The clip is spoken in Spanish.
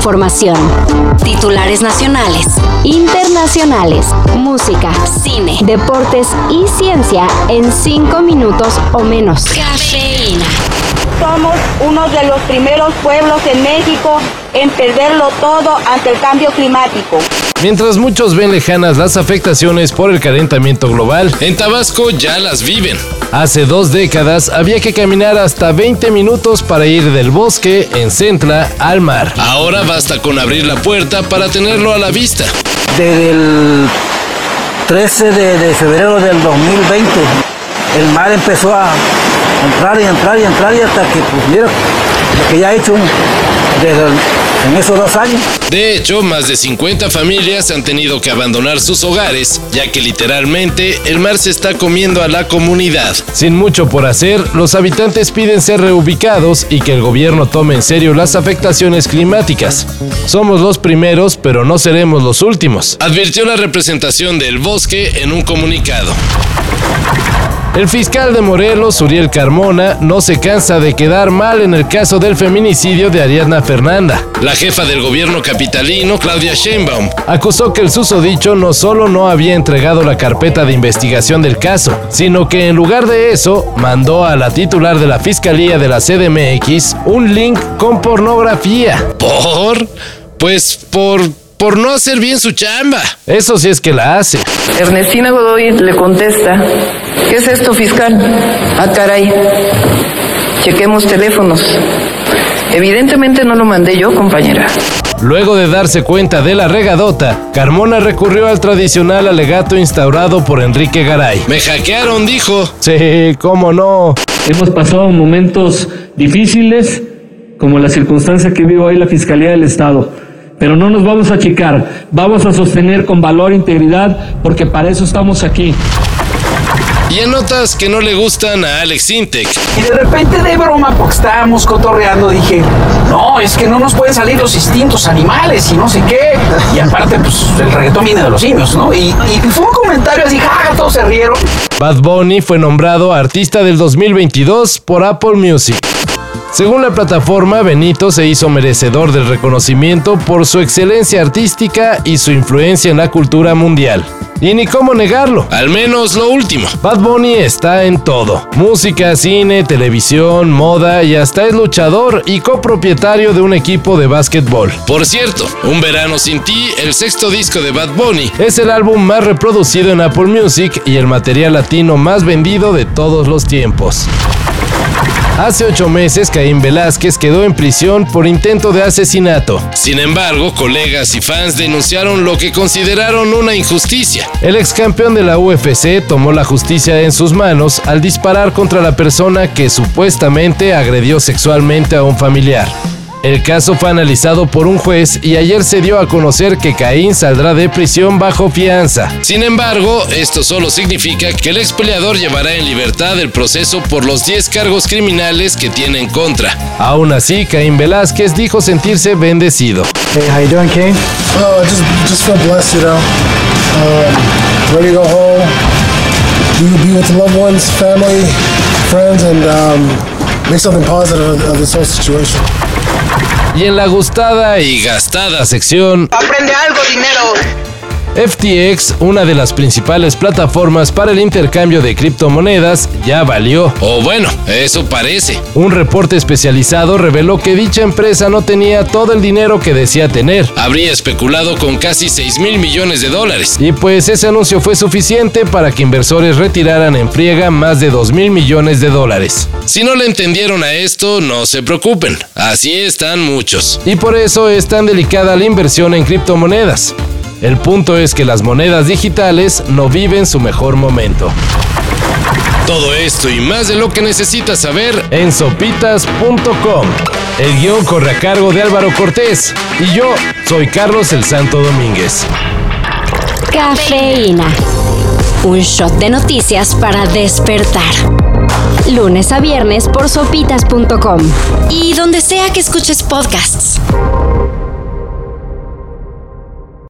información. Titulares nacionales, internacionales, música, cine, deportes y ciencia en cinco minutos o menos. Cafeína. Somos uno de los primeros pueblos en México en perderlo todo ante el cambio climático. Mientras muchos ven lejanas las afectaciones por el calentamiento global, en Tabasco ya las viven. Hace dos décadas había que caminar hasta 20 minutos para ir del bosque, en Centla, al mar. Ahora basta con abrir la puerta para tenerlo a la vista. Desde el 13 de, febrero del 2020, el mar empezó a entrar y entrar y entrar y hasta que, pues mira, lo que ya ha hecho desde el en esos dos años. De hecho, más de 50 familias han tenido que abandonar sus hogares, ya que literalmente el mar se está comiendo a la comunidad. Sin mucho por hacer, los habitantes piden ser reubicados y que el gobierno tome en serio las afectaciones climáticas. Somos los primeros, pero no seremos los últimos, advirtió la representación del bosque en un comunicado. El fiscal de Morelos, Uriel Carmona, no se cansa de quedar mal en el caso del feminicidio de Ariadna Fernanda. La jefa del gobierno capitalino, Claudia Sheinbaum, acusó que el susodicho no solo no había entregado la carpeta de investigación del caso, sino que en lugar de eso, mandó a la titular de la Fiscalía de la CDMX un link con pornografía. ¿Por? Pues por por no hacer bien su chamba. Eso sí es que la hace. Ernestina Godoy le contesta, ¿qué es esto fiscal? Ah, caray. Chequemos teléfonos. Evidentemente no lo mandé yo, compañera. Luego de darse cuenta de la regadota, Carmona recurrió al tradicional alegato instaurado por Enrique Garay. Me hackearon, dijo. Sí, cómo no. Hemos pasado momentos difíciles, como la circunstancia que vive hoy la Fiscalía del Estado pero no nos vamos a achicar, vamos a sostener con valor e integridad porque para eso estamos aquí. Y en notas que no le gustan a Alex Intec. Y de repente de broma, porque estábamos cotorreando, dije, no, es que no nos pueden salir los instintos animales y no sé qué. Y aparte, pues el reggaetón viene de los simios, ¿no? Y, fue un comentario así, jaja, todos se rieron. Bad Bunny fue nombrado artista del 2022 por Apple Music. Según la plataforma, Benito se hizo merecedor del reconocimiento por su excelencia artística y su influencia en la cultura mundial. Y ni cómo negarlo, al menos lo último. Bad Bunny está en todo. Música, cine, televisión, moda y hasta es luchador y copropietario de un equipo de básquetbol. Por cierto, Un verano sin ti, el sexto disco de Bad Bunny, es el álbum más reproducido en Apple Music y el material latino más vendido de todos los tiempos. Hace ocho meses, Caín Velázquez quedó en prisión por intento de asesinato. Sin embargo, colegas y fans denunciaron lo que consideraron una injusticia. El ex campeón de la UFC tomó la justicia en sus manos al disparar contra la persona que supuestamente agredió sexualmente a un familiar. El caso fue analizado por un juez y ayer se dio a conocer que Caín saldrá de prisión bajo fianza. Sin embargo, esto solo significa que el ex peleador llevará en libertad el proceso por los 10 cargos criminales que tiene en contra. Aún así, Caín Velázquez dijo sentirse bendecido. Hey, how you doing, Cain? Oh, just just feel blessed, you know. Um, ready to go home, be, be with the loved ones, family, friends, and um, make something positive of this whole situation. Y en la gustada y gastada sección... Aprende algo, dinero. FTX, una de las principales plataformas para el intercambio de criptomonedas, ya valió. O bueno, eso parece. Un reporte especializado reveló que dicha empresa no tenía todo el dinero que decía tener. Habría especulado con casi 6 mil millones de dólares. Y pues ese anuncio fue suficiente para que inversores retiraran en friega más de 2 mil millones de dólares. Si no le entendieron a esto, no se preocupen. Así están muchos. Y por eso es tan delicada la inversión en criptomonedas. El punto es que las monedas digitales no viven su mejor momento. Todo esto y más de lo que necesitas saber en sopitas.com. El guion corre a cargo de Álvaro Cortés y yo soy Carlos el Santo Domínguez. Cafeína. Un shot de noticias para despertar. Lunes a viernes por sopitas.com y donde sea que escuches podcasts.